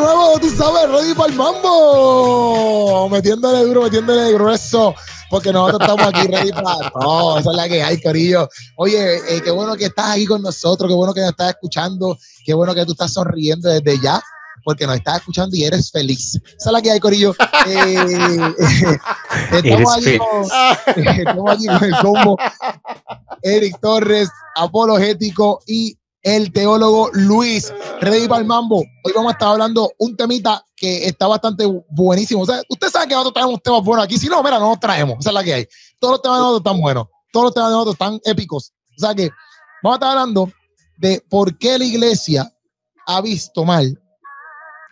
nuevo, tú sabes, ready para el mambo. Metiéndole duro, metiéndole grueso, porque nosotros estamos aquí ready para todo. Esa es la que hay, Corillo. Oye, eh, qué bueno que estás aquí con nosotros, qué bueno que nos estás escuchando, qué bueno que tú estás sonriendo desde ya porque nos estás escuchando y eres feliz. Esa es la que hay, Corillo. Eh, estamos, aquí con, estamos aquí con el combo Eric Torres, apologético y el teólogo Luis Ready para Mambo. Hoy vamos a estar hablando un temita que está bastante buenísimo. O sea, usted sabe que nosotros traemos temas buenos aquí. Si no, mira, no nos traemos. Esa es la que hay. Todos los temas de nosotros están buenos. Todos los temas de nosotros están épicos. O sea que vamos a estar hablando de por qué la iglesia ha visto mal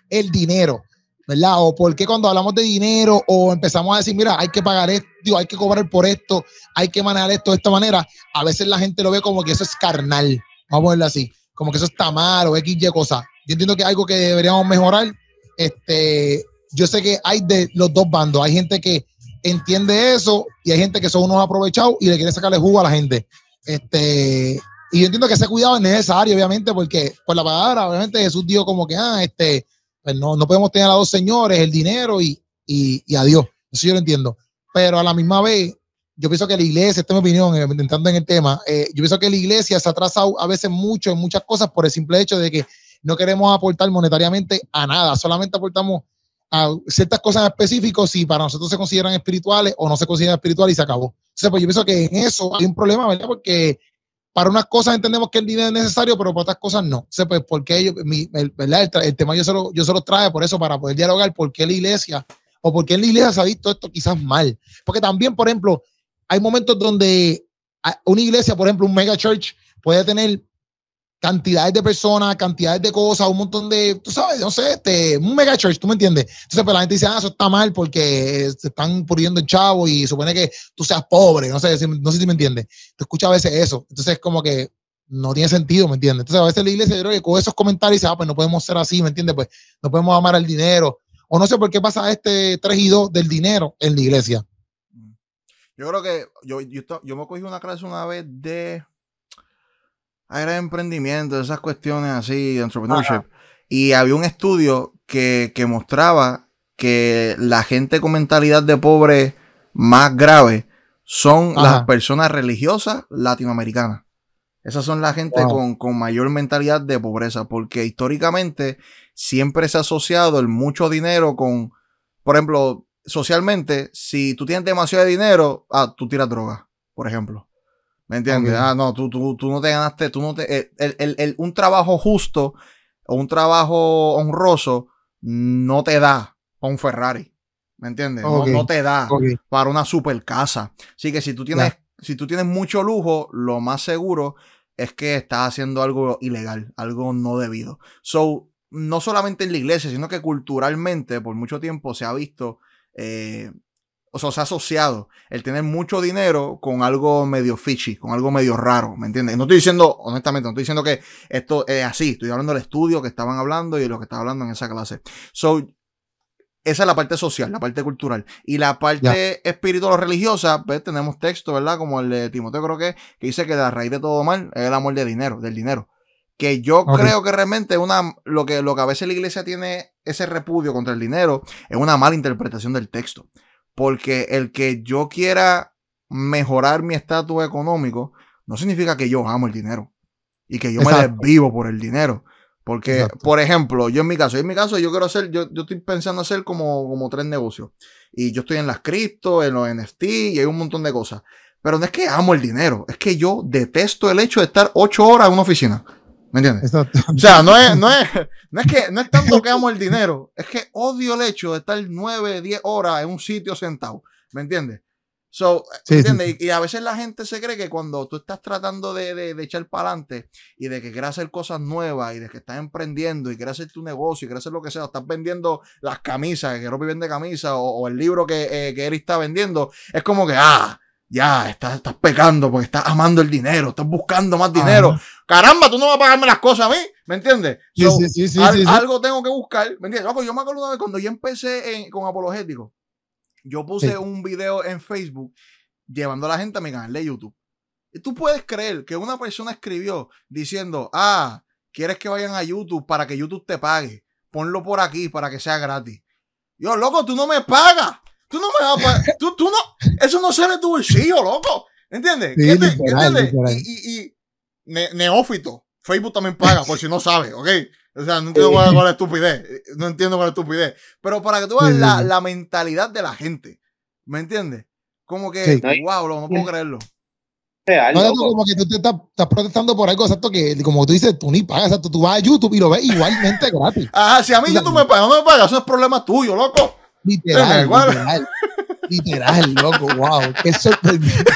el dinero, ¿verdad? O por qué cuando hablamos de dinero o empezamos a decir, mira, hay que pagar esto, hay que cobrar por esto, hay que manejar esto de esta manera, a veces la gente lo ve como que eso es carnal vamos a verlo así, como que eso está mal o X, Y cosa. Yo entiendo que es algo que deberíamos mejorar. Este, yo sé que hay de los dos bandos. Hay gente que entiende eso y hay gente que son unos aprovechados y le quiere sacarle jugo a la gente. Este, y yo entiendo que ese cuidado es necesario, obviamente, porque por la palabra, obviamente Jesús dijo como que, ah, este, pues no, no podemos tener a dos señores, el dinero y, y, y a Dios. Eso yo lo entiendo. Pero a la misma vez, yo pienso que la iglesia, esta es mi opinión, eh, entrando en el tema, eh, yo pienso que la iglesia se ha atrasado a veces mucho en muchas cosas por el simple hecho de que no queremos aportar monetariamente a nada, solamente aportamos a ciertas cosas específicas si para nosotros se consideran espirituales o no se consideran espirituales y se acabó. Entonces, pues yo pienso que en eso hay un problema, ¿verdad? Porque para unas cosas entendemos que el dinero es necesario, pero para otras cosas no. O pues porque ellos, el, ¿verdad? El, tema yo se, lo, yo se lo trae por eso, para poder dialogar por qué la iglesia o por qué la iglesia se ha visto esto quizás mal. Porque también, por ejemplo, hay momentos donde una iglesia, por ejemplo, un mega church, puede tener cantidades de personas, cantidades de cosas, un montón de, tú sabes, no sé, este, un mega church, ¿tú me entiendes? Entonces, pues la gente dice, ah, eso está mal porque se están poniendo el chavo y supone que tú seas pobre, no sé, no sé si me entiendes. Tú escuchas a veces eso, entonces es como que no tiene sentido, ¿me entiendes? Entonces, a veces la iglesia, yo creo que con esos comentarios dice, ah, pues no podemos ser así, ¿me entiendes? Pues no podemos amar el dinero, o no sé por qué pasa este 3 y 2 del dinero en la iglesia. Yo creo que yo, yo, me cogí una clase una vez de era emprendimiento, esas cuestiones así, de entrepreneurship. Y había un estudio que, mostraba que la gente con mentalidad de pobre más grave son las personas religiosas latinoamericanas. Esas son la gente con, con, mayor mentalidad de pobreza, porque históricamente siempre se ha asociado el mucho dinero con, por ejemplo, socialmente, si tú tienes demasiado dinero, ah, tú tiras droga, por ejemplo. ¿Me entiendes? Ah, no, tú, tú, tú, no te ganaste, tú no te, el, el, el, un trabajo justo o un trabajo honroso no te da para un Ferrari. ¿Me entiendes? No, te da para una super casa. Así que si tú tienes, si tú tienes mucho lujo, lo más seguro es que estás haciendo algo ilegal, algo no debido. So, no solamente en la iglesia, sino que culturalmente por mucho tiempo se ha visto eh, o sea, se ha asociado el tener mucho dinero con algo medio fishy, con algo medio raro, ¿me entiendes? No estoy diciendo, honestamente, no estoy diciendo que esto es así, estoy hablando del estudio que estaban hablando y de lo que estaba hablando en esa clase. So, esa es la parte social, la parte cultural. Y la parte espiritual o religiosa, pues tenemos texto, ¿verdad? Como el de Timoteo creo que, que dice que la raíz de todo mal es el amor del dinero, del dinero que yo creo que realmente una, lo, que, lo que a veces la iglesia tiene ese repudio contra el dinero es una mala interpretación del texto. Porque el que yo quiera mejorar mi estatus económico no significa que yo amo el dinero y que yo me desvivo por el dinero. Porque, por ejemplo, yo en mi caso, en mi caso yo quiero hacer, yo, yo estoy pensando hacer como, como tres negocios. Y yo estoy en las cripto, en los NFT y hay un montón de cosas. Pero no es que amo el dinero, es que yo detesto el hecho de estar ocho horas en una oficina. ¿Me entiendes? O sea, no es, no, es, no es que no es tanto que amo el dinero, es que odio el hecho de estar nueve, diez horas en un sitio sentado. ¿Me entiendes? So, ¿entiendes? Y, a veces la gente se cree que cuando tú estás tratando de, de, echar para adelante y de que quieras hacer cosas nuevas y de que estás emprendiendo y quieres hacer tu negocio y quieres hacer lo que sea, estás vendiendo las camisas, que Ropi vende camisas o, o, el libro que, eh, que Eric está vendiendo, es como que, ah, ya, estás, estás pecando porque estás amando el dinero, estás buscando más dinero. Caramba, tú no vas a pagarme las cosas a mí, ¿me entiendes? Sí, sí, sí, algo tengo que buscar, ¿me entiendes? yo me acuerdo una vez cuando yo empecé con Apologético, yo puse un video en Facebook llevando a la gente a mi canal de YouTube. Y tú puedes creer que una persona escribió diciendo, ah, quieres que vayan a YouTube para que YouTube te pague ponlo por aquí para que sea gratis. Yo, loco, tú no me pagas. Tú no me vas a pagar. Tú, tú no, eso no sale de tu bolsillo, loco. ¿Entiendes? Sí, ¿Qué te- literal, ¿entiendes? literal. Y, y, y ne- neófito. Facebook también paga, por si no sabes, ¿ok? O sea, no entiendo cuál, es la estupidez. No entiendo cuál es la estupidez. Pero para que tú veas Sí, la, sí. la mentalidad de la gente. ¿Me entiendes? Como que, Sí. wow, lo- no puedo creerlo. Real, No, loco. como que tú te estás, estás protestando por algo, exacto, que como tú dices, tú ni pagas, exacto, tú vas a YouTube y lo ves igualmente gratis. Ajá, si a mí YouTube me paga, no me paga, eso es problema tuyo, loco. Literal, literal. Literal, loco, wow, qué sorprendente.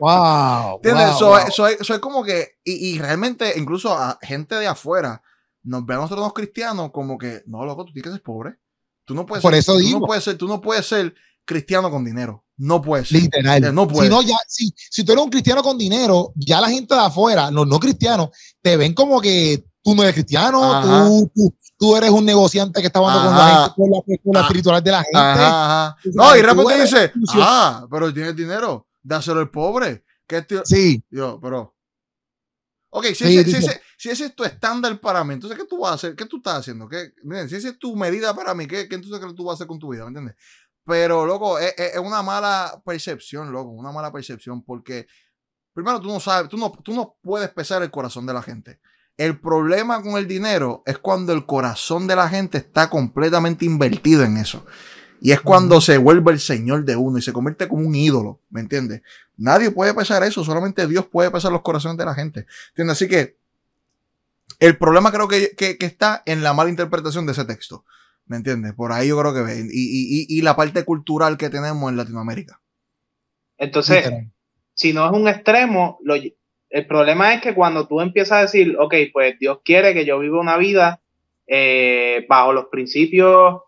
Wow. ¿Entiendes? wow, soy, wow. como que, y, y realmente, incluso a gente de afuera, nos ve a nosotros los cristianos como que, no, loco, tú tienes que ser pobre. Tú no puedes Por ser, eso tú digo. no puedes ser, tú no puedes ser cristiano con dinero. No puedes. Literal. No puede. Si, no, ya, si, si tú eres un cristiano con dinero, ya la gente de afuera, los no cristianos, te ven como que tú no eres cristiano, tú, tú, tú eres un negociante que está hablando con la gente, con la, con la Ah. de la gente. Ajá, ajá. Tú No, y eres dice, ah, pero tienes dinero, dáselo al pobre. ¿Qué tío? Sí, Yo, pero. Ok, si, Sí, ese, si, ese, si ese es tu estándar para mí, entonces, ¿qué tú vas a hacer? ¿Qué tú estás haciendo? ¿Qué, miren, si esa es tu medida para mí, ¿qué, qué entonces qué tú vas a hacer con tu vida? ¿Me entiendes? Pero, loco, es, es- es una mala percepción, loco, una mala percepción, porque primero tú no sabes, tú no, tú no puedes pesar el corazón de la gente. El problema con el dinero es cuando el corazón de la gente está completamente invertido en eso. Y es cuando se vuelve el señor de uno y se convierte como un ídolo, ¿me entiendes? Nadie puede pesar eso, solamente Dios puede pesar los corazones de la gente. ¿Entiendes? Así que el problema creo que, que- que está en la mala interpretación de ese texto. ¿Me entiendes? Por ahí yo creo que ve. Y, y- y- y la parte cultural que tenemos en Latinoamérica. Entonces, si no es un extremo, lo- el problema es que cuando tú empiezas a decir, ok, pues Dios quiere que yo viva una vida eh, bajo los principios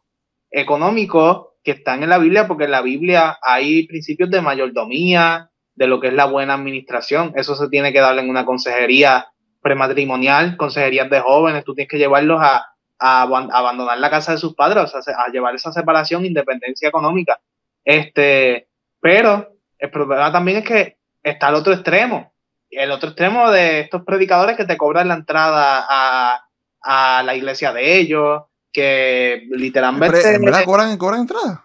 económicos que están en la Biblia, porque en la Biblia hay principios de mayordomía, de lo que es la buena administración. Eso se tiene que dar en una consejería prematrimonial, consejerías de jóvenes, tú tienes que llevarlos a, a aban- a abandonar la casa de sus padres, a llevar esa separación, independencia económica. Este, pero el problema también es que está el otro extremo. El otro extremo de estos predicadores que te cobran la entrada a, a la iglesia de ellos, que literalmente... Pero, ¿En verdad cobran, cobran entrada?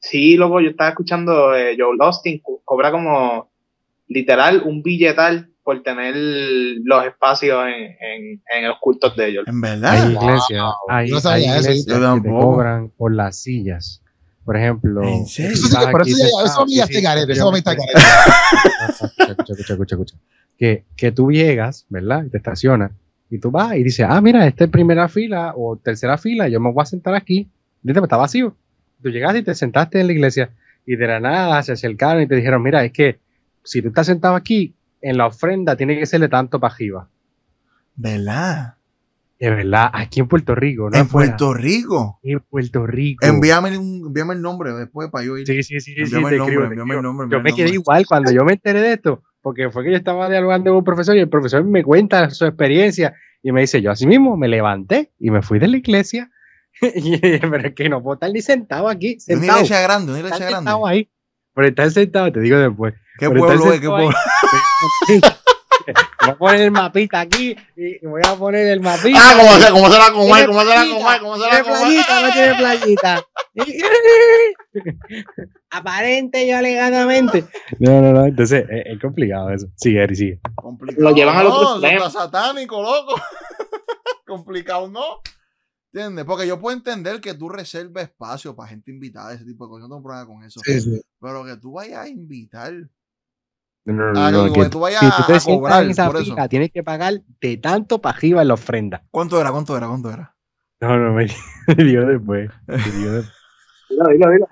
Sí, luego yo estaba escuchando eh, Joe Austin, co- cobra como literal un billetal por tener los espacios en, en, en los cultos de ellos. ¿En Hay verdad? iglesias, Wow. hay, no iglesias yo que te tampoco. cobran por las sillas. Por ejemplo, ¿En serio? Eso sí pero sí, sí, está escucha, escucha, escucha. Que, que tú llegas, ¿verdad? Y te estacionas. Y tú vas y dices, ah, mira, esta es primera fila o tercera fila, yo me voy a sentar aquí. Dice, está vacío. Tú llegaste y te sentaste en la iglesia y de la nada se acercaron y te dijeron, mira, es que si tú estás sentado aquí, en la ofrenda tiene que serle tanto para arriba. ¿Verdad? De verdad, aquí en Puerto Rico, ¿no? En afuera. Puerto Rico. En Puerto Rico. Envíame, un- envíame el nombre después para yo ir. Sí, sí, sí, sí, sí, Envíame te el nombre, escribo, envíame el nombre, Yo me quedé igual cuando yo me enteré de esto, porque fue que yo estaba dialogando con un profesor y el profesor me cuenta su experiencia y me dice, yo así mismo me levanté y me fui de la iglesia. y pero es que no puedo estar ni sentado aquí, Una sentado. iglesia grande, una iglesia grande. sentado ahí. Por estar sentado, te digo después. ¿Qué pueblo es? ¿Qué pueblo? Voy a poner el mapita aquí y voy a poner el mapita. Ah, ¿cómo será, cómo será con Mike? ¿Cómo será con Mike? ¿Cómo será ¿Tiene con o no tiene playita? Aparente y alegadamente. No, no, no. Entonces es, es complicado eso. Sigue, Eri, sigue. Complicado. Lo llevan al otro no, eso extremo. satánico, loco. Complicado, ¿no? ¿Entiendes? Porque yo puedo entender que tú reserves espacio para gente invitada, ese tipo de cosas. No tengo problema con eso. Sí, sí. Pero que tú vayas a invitar. No, no, no, Ah, no, que, que que tú vayas si tú a, a cobrar en esa por eso. tienes que pagar de tanto para arriba en la ofrenda. ¿Cuánto era? ¿Cuánto era? ¿Cuánto era? No, no, me, me dio después. Me dio después. Dilo, dilo, dilo.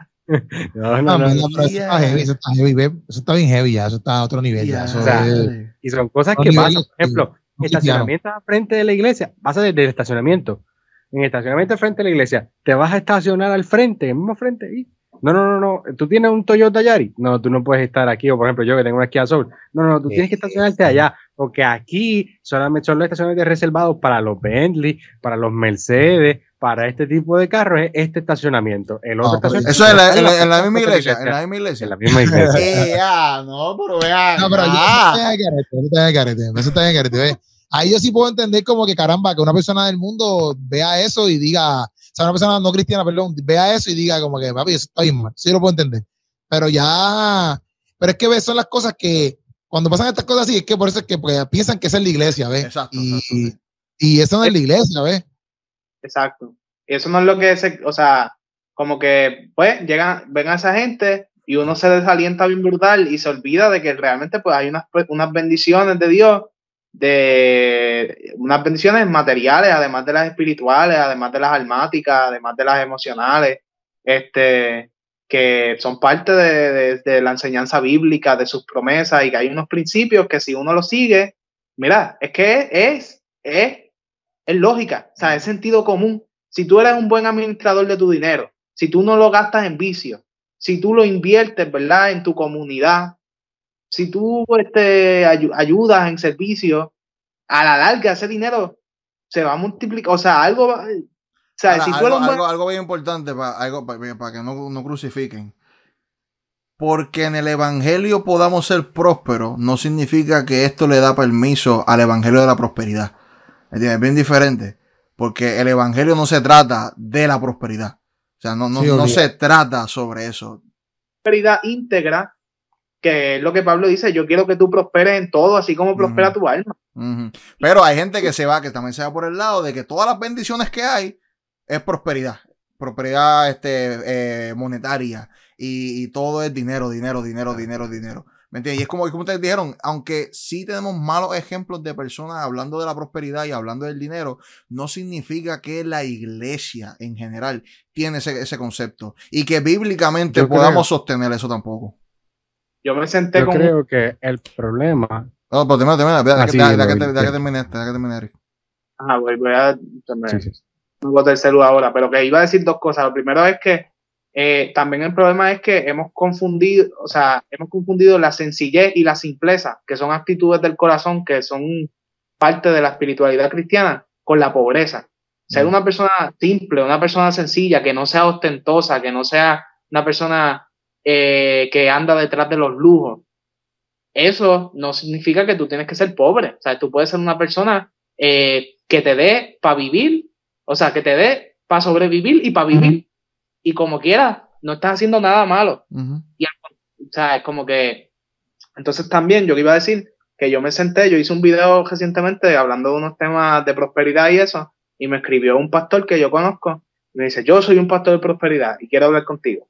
No, No, no, no. eso está heavy, eso está heavy, eso está bien heavy ya, eso está a otro nivel ya. Eso O sea, es- Y son cosas que pasan. Por ejemplo, sí, estacionamiento al frente de la iglesia. Pasa desde el estacionamiento. En estacionamiento al frente de la iglesia, te vas a estacionar al frente, en el mismo frente. y- No, no, no, no. Tú tienes un Toyota Yari. No, tú no puedes estar aquí. O por ejemplo, yo que tengo una Kia Soul. No, no, tú tienes que estacionarte allá. Porque aquí solamente son los estacionamientos reservados para los Bentley, para los Mercedes, para este tipo de carros. Es este estacionamiento. El otro No, pero estacionamiento. Eso es en la, en la- en la misma iglesia. En la misma En iglesia. la misma iglesia. Ah, no, pero vean. No, pero yo- eso ah. eso está bien carete, eso está bien carete, ahí yo sí puedo entender como que caramba, que una persona del mundo vea eso y diga, sea, una persona no cristiana, perdón, vea eso y diga como que, papi, eso está bien mal. Sí lo puedo entender. Pero ya, pero es que ves, son las cosas que, cuando pasan estas cosas así, es que por eso es que pues, piensan que esa es la iglesia, ¿ves? Exacto, y, exacto, sí. y eso no es la iglesia, ¿ves? Exacto. Y eso no es lo que se, o sea, como que, pues, llegan, ven a esa gente y uno se desalienta bien brutal y se olvida de que realmente, pues, hay unas, unas bendiciones de Dios, de unas bendiciones materiales, además de las espirituales, además de las almáticas, además de las emocionales, este, que son parte de, de, la enseñanza bíblica, de sus promesas y que hay unos principios que si uno los sigue, mira, es que es, es, es lógica, o sea, es sentido común. Si tú eres un buen administrador de tu dinero, si tú no lo gastas en vicio, si tú lo inviertes, ¿verdad? En tu comunidad, si tú este, ay ayudas en servicio, a la larga ese dinero se va a multiplicar, o sea, algo, o sea, Ahora, si tú algo, eres algo, algo bien importante para, algo, para, para que no, no crucifiquen. Porque en el evangelio podamos ser prósperos, no significa que esto le da permiso al evangelio de la prosperidad. Es bien diferente. Porque el evangelio no se trata de la prosperidad. O sea, no, no, Sí, no se trata sobre eso. prosperidad íntegra, que es lo que Pablo dice, yo quiero que tú prosperes en todo, así como prospera tu alma. Pero hay gente que se va, que también se va por el lado de que todas las bendiciones que hay es prosperidad. Prosperidad este, eh, monetaria. Y, y todo es dinero, dinero, dinero, dinero, dinero. ¿Me entiendes? Y es como, como ustedes dijeron, aunque sí tenemos malos ejemplos de personas hablando de la prosperidad y hablando del dinero, no significa que la iglesia en general tiene ese, ese concepto. Y que bíblicamente Yo podamos sostener eso tampoco. Yo me senté Yo con creo que el problema. No, pero termina, termina. Deja Ah, que- deja que que termine este, deja que termine, Eric. Ajá, voy, voy a me, Sí, sí. me boté el celular ahora, pero que iba a decir dos cosas. Lo primero es que eh, también el problema es que hemos confundido, o sea, hemos confundido la sencillez y la simpleza, que son actitudes del corazón, que son parte de la espiritualidad cristiana, con la pobreza. Ser Mm. una persona simple, una persona sencilla, que no sea ostentosa, que no sea una persona eh, que anda detrás de los lujos. Eso no significa que tú tienes que ser pobre. O sea, tú puedes ser una persona eh, que te dé para vivir, o sea, que te dé para sobrevivir y para vivir. Y como quieras, no estás haciendo nada malo. Ujú. O sea, es como que. Entonces también yo iba a decir que yo me senté, yo hice un video recientemente hablando de unos temas de prosperidad y eso, y me escribió un pastor que yo conozco, y me dice, yo soy un pastor de prosperidad y quiero hablar contigo.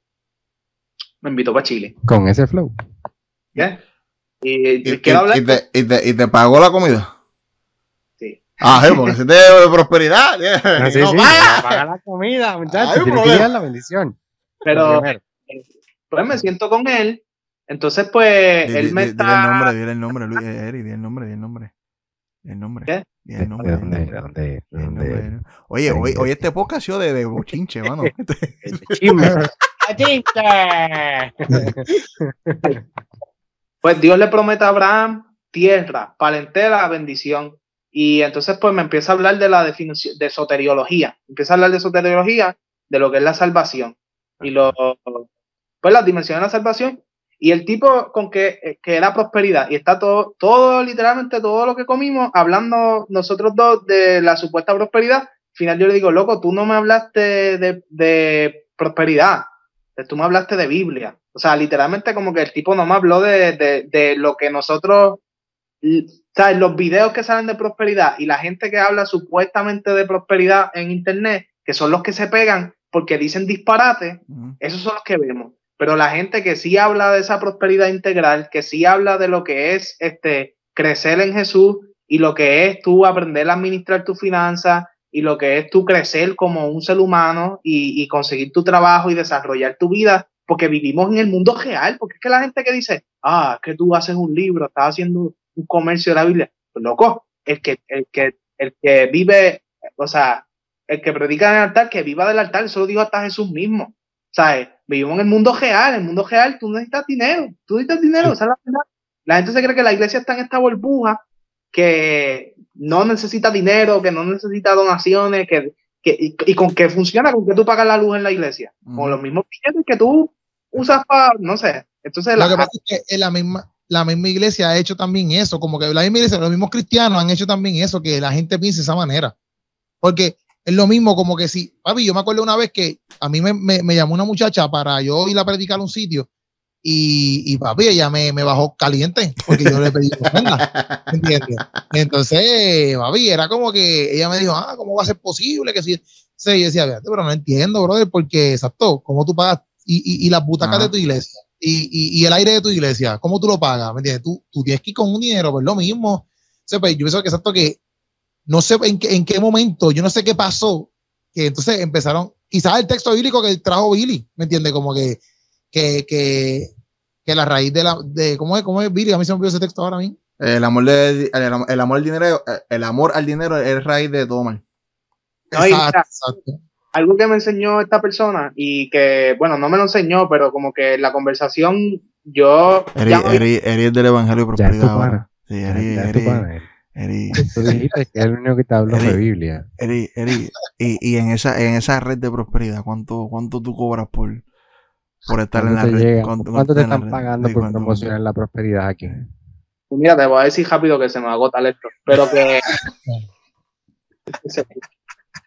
Me invitó para Chile. Con ese flow. ¿ya? Y, y ¿Y, quiero y- hablar y te, y te- y te pagó la comida? Sí. Ah, sí, porque si te de prosperidad. Ah, sí, no sí, paga. paga la comida, Hay muchachos. dar la bendición. pero primero. pues me siento con él. Entonces, pues, Di- él di- me di- Dile el está. nombre, dile el nombre, Luis, eh, Eric, dile el nombre, dile el nombre. Dile el nombre. ¿Qué? Dile el nombre. ¿De dónde? ¿De dónde? ¿De dónde? nombre. Oye, hoy, hoy este podcast ha sido de, de bochinche, mano. Chisme. Pues Dios le promete a Abraham tierra, parentela, bendición. Y entonces, pues me empieza a hablar de la definición de soteriología. Empieza a hablar de soteriología, de lo que es la salvación. Y lo, pues las dimensiones de la salvación. Y el tipo con que, eh, que era prosperidad. Y está todo, todo, literalmente todo lo que comimos, hablando nosotros dos de la supuesta prosperidad. Al final yo le digo, loco, tú no me hablaste de, de prosperidad. Tú me hablaste de Biblia. O sea, literalmente como que el tipo no me habló de, de, de lo que nosotros, ¿sabes? Los videos que salen de prosperidad y la gente que habla supuestamente de prosperidad en Internet, que son los que se pegan porque dicen disparate, esos son los que vemos. Pero la gente que sí habla de esa prosperidad integral, que sí habla de lo que es este crecer en Jesús y lo que es tú aprender a administrar tus finanzas y lo que es tú crecer como un ser humano y, y conseguir tu trabajo y desarrollar tu vida, porque vivimos en el mundo real, porque es que la gente que dice, ah, es que tú haces un libro, estás haciendo un comercio de la Biblia, pues loco, el que, el que, el que vive, o sea, el que predica en el altar, que viva del altar, eso lo dijo hasta Jesús mismo. ¿Sabes? Vivimos en el mundo real, en el mundo real tú necesitas dinero, tú necesitas dinero, esa es la verdad. La gente se cree que la iglesia está en esta burbuja, que no necesita dinero, que no necesita donaciones, que, que y, y, con qué funciona, con que tú pagas la luz en la iglesia, Ujú. con los mismos billetes que tú usas para, no sé. Entonces, Lo la, que pasa es que la misma, la misma iglesia ha hecho también eso, como que la misma iglesia, los mismos cristianos han hecho también eso, que la gente piense de esa manera. Porque es lo mismo como que si, papi, yo me acuerdo una vez que a mí me, me, me llamó una muchacha para yo ir a predicar a un sitio y, y papi, ella me, me, bajó caliente porque yo le pedí ofrenda, ¿entiendes? Entonces, papi, era como que ella me dijo, ah, ¿cómo va a ser posible que si... Sí, yo decía, pero no entiendo, brother, porque, exacto, ¿cómo tú pagas? Y, y, y las butacas de tu iglesia, y, y, el aire de tu iglesia, ¿cómo tú lo pagas? ¿Me entiendes? Tú, tú tienes que ir con un dinero, pues lo mismo. O sea, pues, yo pienso que exacto que no sé en qué, en qué momento, yo no sé qué pasó, que entonces empezaron, quizás el texto bíblico que trajo Billy, ¿me entiendes? Como que, que, que, que la raíz de la, de, ¿cómo es, cómo es Billy? A mí se me olvidó ese texto ahora a mí. El amor, de, el, el, amor al dinero, el amor al dinero es raíz de todo mal. exacto, exacto. Algo que me enseñó esta persona y que, bueno, no me lo enseñó, pero como que en la conversación yo... Eres, eres, eres del Evangelio de Prosperidad ahora. Sí, Eri, Tú dijiste que es el único que te habló de Biblia. Eri, Eri, y, y en esa, en esa red de prosperidad, ¿cuánto, cuánto tú cobras por, por estar en la red? ¿Cuánto, ¿Cuánto te están pagando por promocionar la prosperidad aquí? Mira, te voy a decir rápido que se me agota esto, pero que.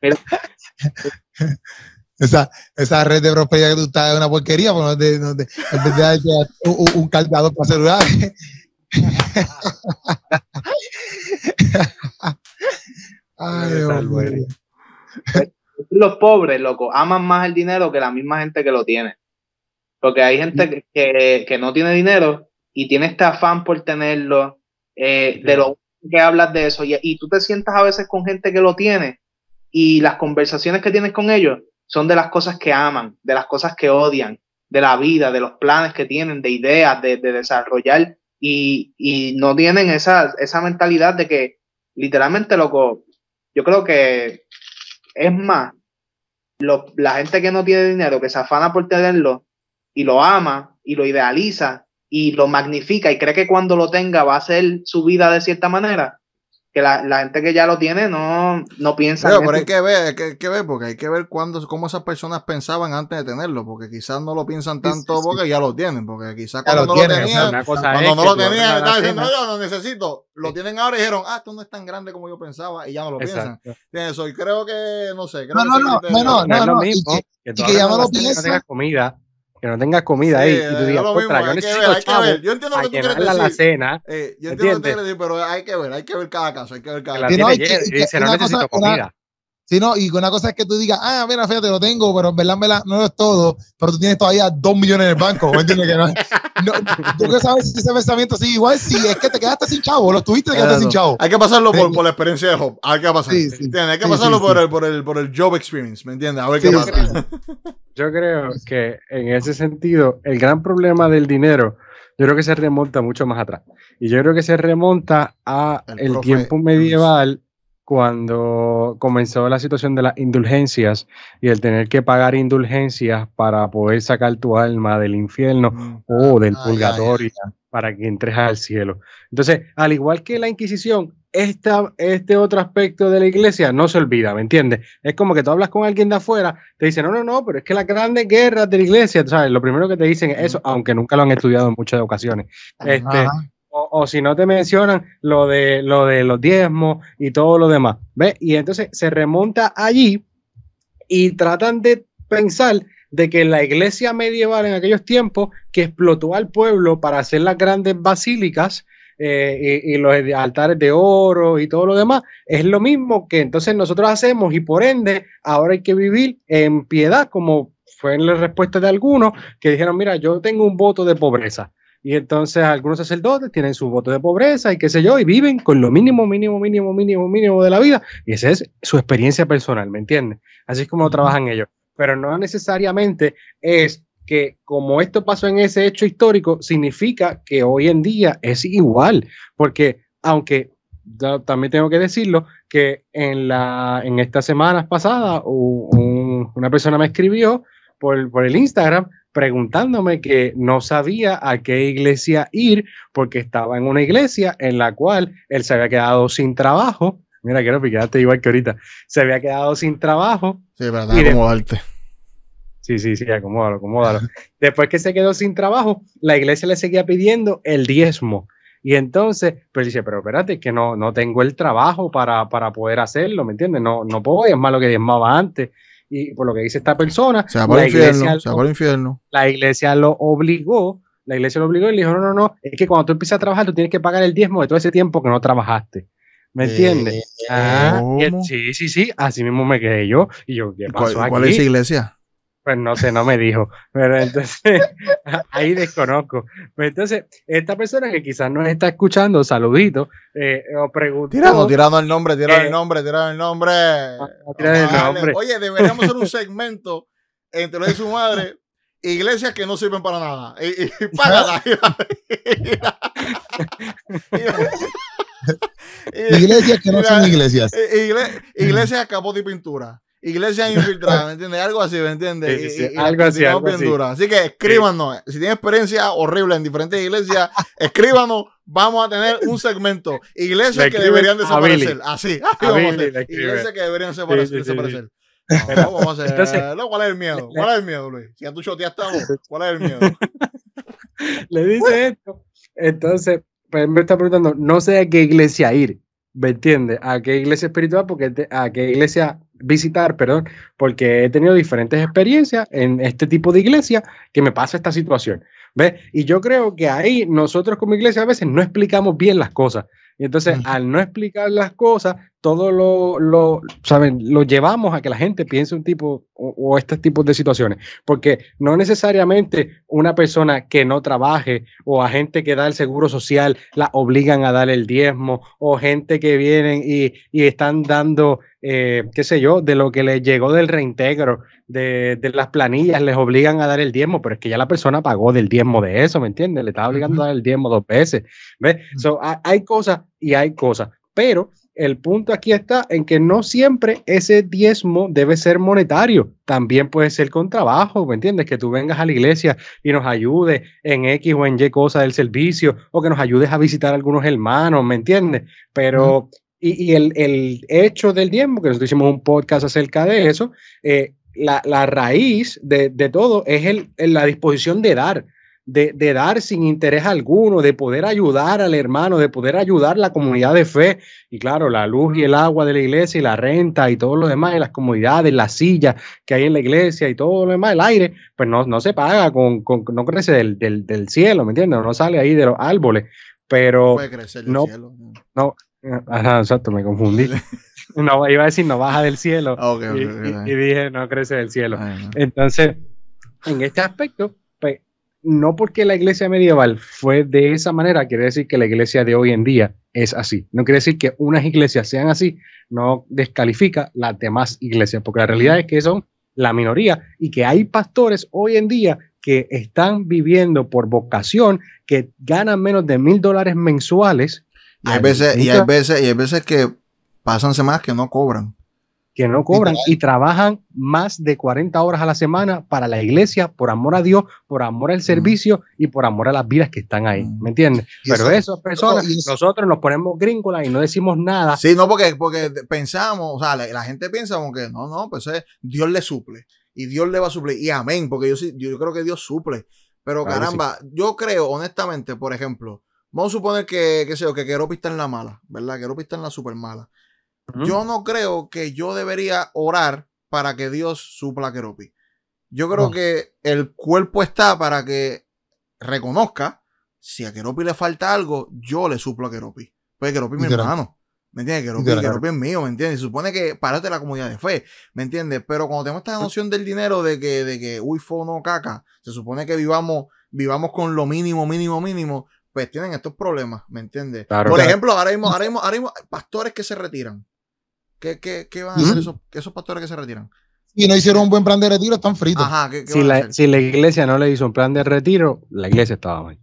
esa, esa red de prosperidad que tú estás es una porquería, porque no te, no te, en vez de un, un cargador para celulares. Ay, los pobres, loco, aman más el dinero que la misma gente que lo tiene. Porque hay gente que, que no tiene dinero y tiene este afán por tenerlo, eh, de lo que hablas de eso. Y, y, tú te sientas a veces con gente que lo tiene y las conversaciones que tienes con ellos son de las cosas que aman, de las cosas que odian, de la vida, de los planes que tienen, de ideas, de, de desarrollar. Y, y no tienen esa, esa mentalidad de que literalmente, loco, yo creo que es más, lo, la gente que no tiene dinero, que se afana por tenerlo y lo ama y lo idealiza y lo magnifica y cree que cuando lo tenga va a ser su vida de cierta manera, que la, la, gente que ya lo tiene no, no piensa pero, pero hay que ver, hay que, hay que, ver, porque hay que ver cuándo, cómo esas personas pensaban antes de tenerlo, porque quizás no lo piensan tanto sí, sí, porque ya lo tienen, porque quizás cuando no lo tenían, cuando no lo tenían, estaban diciendo, yo lo necesito, lo tienen ahora y dijeron, ah, esto no es tan grande como yo pensaba, y ya no lo Exacto. piensan. Eso, y creo que, no sé, creo no, no, no, no, no, no, es lo mismo, y que, y que ya no lo piensan. comida que no tengas comida sí, ahí y tú digas, contra, yo necesito ver, chavo yo entiendo lo que tú quieres decir. la cena. Eh, yo entiendo lo que tú quieres decir, pero hay que ver, hay que ver cada caso, hay que ver cada caso. No, y dice, no necesito comida. Una, Sí, no, y una cosa es que tú digas, ah, mira, fíjate, lo tengo, pero en verdad, en verdad no es todo, pero tú tienes todavía dos millones en el banco, ¿me entiendes? Que no, no, tú que sabes si ese pensamiento sigue igual, si es que te quedaste sin chavo, lo tuviste, te quedaste no, sin chavo. Hay que pasarlo por, por, la experiencia de Job, hay que pasar, sí, sí, Hay que pasarlo sí, por, El, por, el, por el job experience, ¿me entiendes? A ver qué pasa. Yo creo que en ese sentido, el gran problema del dinero, yo creo que se remonta mucho más atrás. Y yo creo que se remonta a el, el tiempo medieval cuando comenzó la situación de las indulgencias y el tener que pagar indulgencias para poder sacar tu alma del infierno mm. o del ay, purgatorio ay, ay. para que entres al cielo. Entonces, al igual que la Inquisición, esta, este otro aspecto de la iglesia no se olvida, ¿me entiendes? Es como que tú hablas con alguien de afuera, te dicen, no, no, no, pero es que las grandes guerras de la iglesia, ¿sabes? Lo primero que te dicen es eso, aunque nunca lo han estudiado en muchas ocasiones. Este, o, si no te mencionan lo de, lo de los diezmos y todo lo demás. ¿Ves? Y entonces se remonta allí y tratan de pensar de que la iglesia medieval en aquellos tiempos que explotó al pueblo para hacer las grandes basílicas eh, y, y, los altares de oro y todo lo demás, es lo mismo que entonces nosotros hacemos y por ende ahora hay que vivir en piedad como fue en la respuesta de algunos que dijeron, mira, yo tengo un voto de pobreza y entonces algunos sacerdotes tienen su voto de pobreza y qué sé yo, y viven con lo mínimo, mínimo, mínimo, mínimo, mínimo de la vida. Y esa es su experiencia personal, ¿me entiendes? Así es como trabajan ellos. Pero no necesariamente es que como esto pasó en ese hecho histórico, significa que hoy en día es igual. Porque aunque también tengo que decirlo, que en, la, en estas semanas pasadas un, una persona me escribió por, por el Instagram preguntándome que no sabía a qué iglesia ir porque estaba en una iglesia en la cual él se había quedado sin trabajo. Mira, quiero picarte igual que ahorita. Se había quedado sin trabajo. Sí, verdad, como arte. Sí, sí, sí, acomódalo, acomódalo. Después que se quedó sin trabajo, la iglesia le seguía pidiendo el diezmo. Y entonces, pues dice, pero espérate, que no, no tengo el trabajo para, para poder hacerlo, ¿me entiendes? No, no puedo, más lo que diezmaba antes. Y por lo que dice esta persona, Se va por la el infierno. iglesia, Se va por el infierno. la iglesia lo obligó, la iglesia lo obligó y le dijo, no, no, no, es que cuando tú empiezas a trabajar, tú tienes que pagar el diezmo de todo ese tiempo que no trabajaste. ¿Me entiendes? Eh, Ah, el- ¿cómo? sí, sí, sí, así mismo me quedé yo. Y yo, ¿qué ¿Cuál, pasó cuál aquí? es esa iglesia? Pues no sé, no me dijo. Pero entonces, ahí desconozco. Pues entonces, esta persona que quizás nos está escuchando, saludito, eh, o preguntó. Tirando, tirando el nombre, tirando Eh, el nombre, tirando el nombre. a tirar el nombre. Oye, deberíamos hacer un segmento entre él y su madre. Iglesias que no sirven para nada. Y, y, págala. Y- Iglesias que no son iglesias. Igle- iglesias capot y pintura. Iglesias infiltradas, ¿me entiendes? Algo así, ¿me entiendes? Sí, sí, algo así, algo bien así. dura. Así que escríbanos. Si tienen experiencia horrible en diferentes iglesias, escríbanos. Vamos a tener un segmento. Iglesias Le que deberían desaparecer. Así. así vamos Billy. Iglesias que deberían desaparecer. No, vamos a hacer. entonces- ¿Cuál es el miedo? ¿Cuál es el miedo, Luis? Si ya tú choteaste ¿cuál es el miedo? le dice esto. Entonces, pues me está preguntando, no sé a qué iglesia ir, ¿me entiendes? A qué iglesia espiritual, porque te- a qué iglesia visitar, perdón, porque he tenido diferentes experiencias en este tipo de iglesia que me pasa esta situación, ¿ves? Y yo creo que ahí nosotros como iglesia a veces no explicamos bien las cosas. Y entonces, al no explicar las cosas, todo lo, lo, ¿saben? lo llevamos a que la gente piense un tipo o, o estos tipos de situaciones. Porque no necesariamente una persona que no trabaje o a gente que da el seguro social la obligan a dar el diezmo o gente que vienen y, y están dando, eh, qué sé yo, de lo que les llegó del reintegro, de, de las planillas, les obligan a dar el diezmo, pero es que ya la persona pagó del diezmo de eso, ¿me entiendes? Le estaba obligando a dar el diezmo dos veces. ¿Ves? So, ha- hay cosas y hay cosas, pero el punto aquí está en que no siempre ese diezmo debe ser monetario, también puede ser con trabajo, ¿me entiendes? Que tú vengas a la iglesia y nos ayude en X o en Y cosa del servicio, o que nos ayudes a visitar a algunos hermanos, ¿me entiendes? Pero, y, y el, el hecho del diezmo, que nosotros hicimos un podcast acerca de eso, eh, la, la raíz de, de todo es el- la disposición de dar, de, de dar sin interés alguno, de poder ayudar al hermano, de poder ayudar la comunidad de fe. Y claro, la luz y el agua de la iglesia y la renta y todo lo demás, y las comodidades, las sillas que hay en la iglesia y todo lo demás, el aire, pues no, no se paga, con, con- no crece del, del, del cielo, ¿me entiendes? No sale ahí de los árboles. Pero, Puede crecer del no. cielo. ajá, exacto, me confundí. No, iba a decir no baja del cielo. Ah, ok, ok, y, ok. y- y dije no crece del cielo. Ay, no. Entonces, en este aspecto, no porque la iglesia medieval fue de esa manera, quiere decir que la iglesia de hoy en día es así. No quiere decir que unas iglesias sean así, no descalifica las demás iglesias, porque la realidad es que son la minoría y que hay pastores hoy en día que están viviendo por vocación, que ganan menos de mil dólares mensuales. Y hay veces, y hay veces, y hay veces que pasan semanas que no cobran. Que no cobran y trabajan más de 40 horas a la semana para la iglesia por amor a Dios, por amor al servicio y por amor a las vidas que están ahí, ¿me entiendes? Y Pero eso- esas personas, eso- nosotros nos ponemos gringolas y no decimos nada. Sí, no, porque, porque pensamos, o sea, la, la gente piensa como que no, no, pues eh, Dios le suple. Y Dios le va a suplir. Y amén, porque yo sí, yo creo que Dios suple. Pero Claro caramba, yo creo, honestamente, por ejemplo, vamos a suponer que, qué sé yo, que Keropi está en la mala, ¿verdad? Keropi está en la super mala. Yo no creo que yo debería orar para que Dios supla a Keropi. Yo creo No. que el cuerpo está para que reconozca si a Keropi le falta algo, yo le suplo a Keropi. Pues Keropi es mi hermano. ¿Me entiendes? Keropi. Keropi es mío, ¿me entiendes? Se supone que para de la comunidad de fe, ¿me entiendes? Pero cuando tenemos esta noción del dinero de que, de que uy, fo, no, caca, se supone que vivamos, vivamos con lo mínimo, mínimo, mínimo, pues tienen estos problemas, ¿me entiendes? Claro. Por Claro. ejemplo, ahora mismo, ahora mismo, ahora mismo, pastores que se retiran. ¿Qué, qué, qué van a hacer esos, esos pastores que se retiran? Y no hicieron un buen plan de retiro, están fritos. Ajá, ¿qué, qué Si la, si la iglesia no le hizo un plan de retiro, la iglesia estaba mal.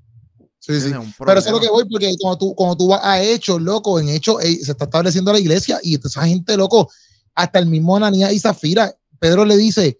Sí, sí. Es Pero eso es lo que voy, porque cuando tú, cuando tú vas a Hechos, loco, en Hechos se está estableciendo la iglesia y esa gente, loco, hasta el mismo Ananías y Zafira, Pedro le dice,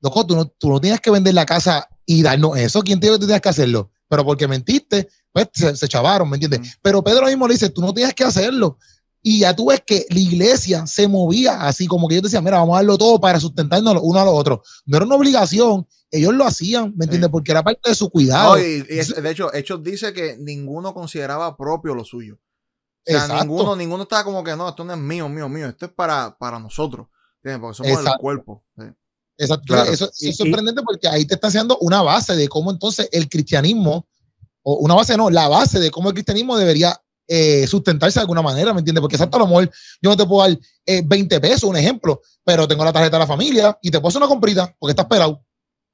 loco, tú no, tú no tienes que vender la casa y darnos eso, ¿quién te dijo que tú tienes que hacerlo? Pero porque mentiste, pues se, se chavaron, ¿me entiendes? Mm. Pero Pedro mismo le dice, tú no tienes que hacerlo, Y ya tú ves que la iglesia se movía así, como que yo decía, mira, vamos a darlo todo para sustentarnos uno a los otros. No era una obligación, ellos lo hacían, ¿me entiendes? Porque era parte de su cuidado. No, y, y es- de hecho, Hechos dice que ninguno consideraba propio lo suyo. O sea, Exacto. ninguno, ninguno estaba como que no, esto no es mío, mío, mío, esto es para, para nosotros. ¿entiendes? Porque somos el Exacto. cuerpo. sí. Exacto. Claro. Eso, eso Y- es sorprendente porque ahí te está haciendo una base de cómo entonces el cristianismo, o una base no, la base de cómo el cristianismo debería eh, sustentarse de alguna manera, ¿me entiendes? Porque exacto, a lo mejor yo no te puedo dar eh, 20 pesos, un ejemplo, pero tengo la tarjeta de la familia y te puedo hacer una comprita porque estás pelado.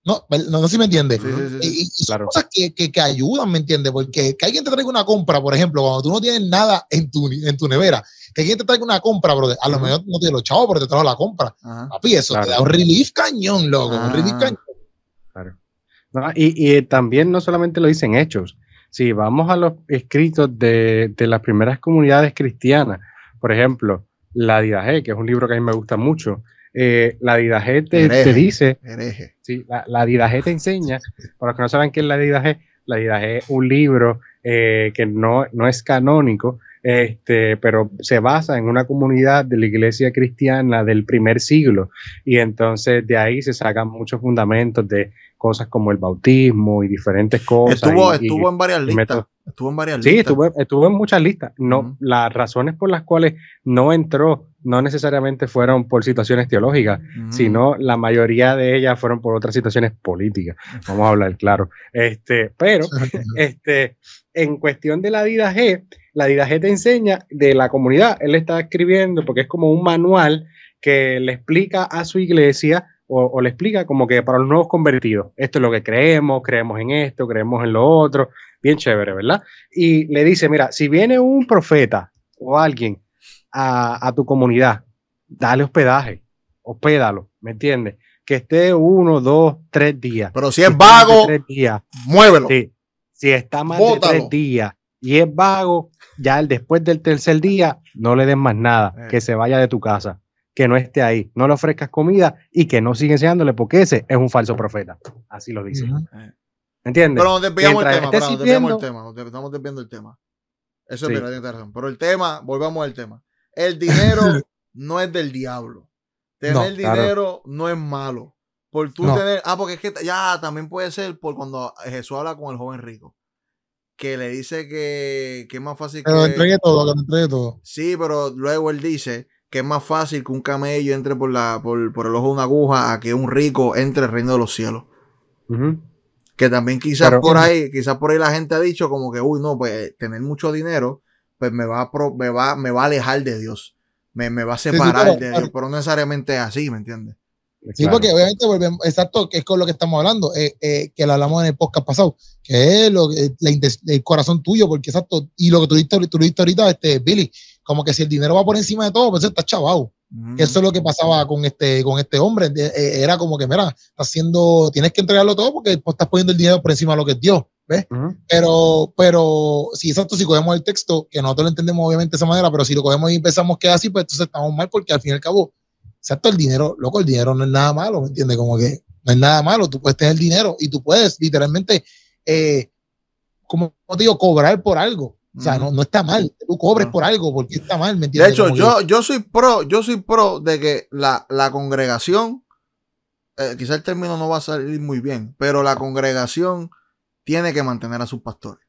No, no, no sé si me entiendes. Sí, sí, sí, Y, son cosas que, que, que ayudan, ¿me entiendes? Porque que alguien te traiga una compra, por ejemplo, cuando tú no tienes nada en tu, en tu nevera, que alguien te traiga una compra, bro, a lo mejor no tiene los chavos, pero te trajo la compra. Ajá. Papi, eso Claro. te da un relief cañón, loco. Ah. Un relief cañón. Claro. No, y, y también no solamente lo dicen hechos. Si vamos a los escritos de, de las primeras comunidades cristianas, por ejemplo, la Didaje, que es un libro que a mí me gusta mucho, eh, la Didaje te, te dice, Hereje. sí, la, la Didaje te enseña, para los que no saben qué es la Didaje, la Didaje es un libro eh, que no, no es canónico, este, pero se basa en una comunidad de la iglesia cristiana del primer siglo y entonces de ahí se sacan muchos fundamentos de cosas como el bautismo y diferentes cosas. Estuvo, y- y- estuvo en varias listas. Estuvo en varias Sí, listas. estuvo, estuvo en muchas listas. No. Las razones por las cuales no entró no necesariamente fueron por situaciones teológicas, sino la mayoría de ellas fueron por otras situaciones políticas. Vamos a hablar claro. Este, pero este, en cuestión de la Dida G, la Dida G te enseña de la comunidad. Él está escribiendo porque es como un manual que le explica a su iglesia o, o le explica como que para los nuevos convertidos, esto es lo que creemos, creemos en esto, creemos en lo otro, bien chévere, ¿verdad? Y le dice, mira, si viene un profeta o alguien a, a tu comunidad, dale hospedaje, hospédalo, ¿me entiendes? Que esté uno, dos, tres días. Pero si es vago, días, muévelo. Sí. Si está más de tres días y es vago, ya el- después del tercer día, no le den más nada, Eh. que se vaya de tu casa, que no esté ahí, no le ofrezcas comida y que no siga enseñándole porque ese es un falso profeta. Así lo dice. Ujú. ¿Entiendes? Pero nos desviamos el tema, pero nos desviamos el tema, nos estamos desviando el tema. Eso Sí. es verdad, razón. Pero el tema, volvamos al tema. El dinero no es del diablo. Tener No, claro. dinero no es malo. Por tú No. tener, ah, porque es que ya también puede ser por cuando Jesús habla con el joven rico. Que le dice que, que es más fácil Que lo que. entregue todo, que lo entregue todo. Sí, pero luego él dice que es más fácil que un camello entre por, la, por, por el ojo de una aguja a que un rico entre al reino de los cielos. Que también quizás Pero- por ahí, quizás por ahí la gente ha dicho como que, uy, no, pues tener mucho dinero, pues me va a, pro- me va, me va a alejar de Dios. Me, me va a sí, separar pero- de Dios, pero no necesariamente es así, ¿me entiendes? Sí, Claro. porque obviamente volvemos, exacto, que es con lo que estamos hablando, eh, eh, que lo hablamos en el podcast pasado, que es lo, eh, la el corazón tuyo, porque exacto, y lo que tú dijiste, tú dijiste ahorita, este, Billy, como que si el dinero va por encima de todo, pues está chavado. Que eso es lo que pasaba con este, con este hombre. eh, era como que, mira, estás haciendo, tienes que entregarlo todo porque pues, estás poniendo el dinero por encima de lo que es Dios. ¿Ves? Pero, pero, sí, exacto, si cogemos el texto, que nosotros lo entendemos obviamente de esa manera, pero si lo cogemos y pensamos que es así, pues entonces estamos mal porque al fin y al cabo, exacto, el dinero, loco, el dinero no es nada malo, ¿me entiendes? Como que no es nada malo, tú puedes tener dinero y tú puedes literalmente, eh, como te digo, cobrar por algo. O sea, no, no está mal, tú cobres por algo porque está mal, ¿me De entiendes? hecho, Como que- yo, yo soy pro, yo soy pro de que la, la congregación, eh, quizás el término no va a salir muy bien, pero la congregación tiene que mantener a sus pastores.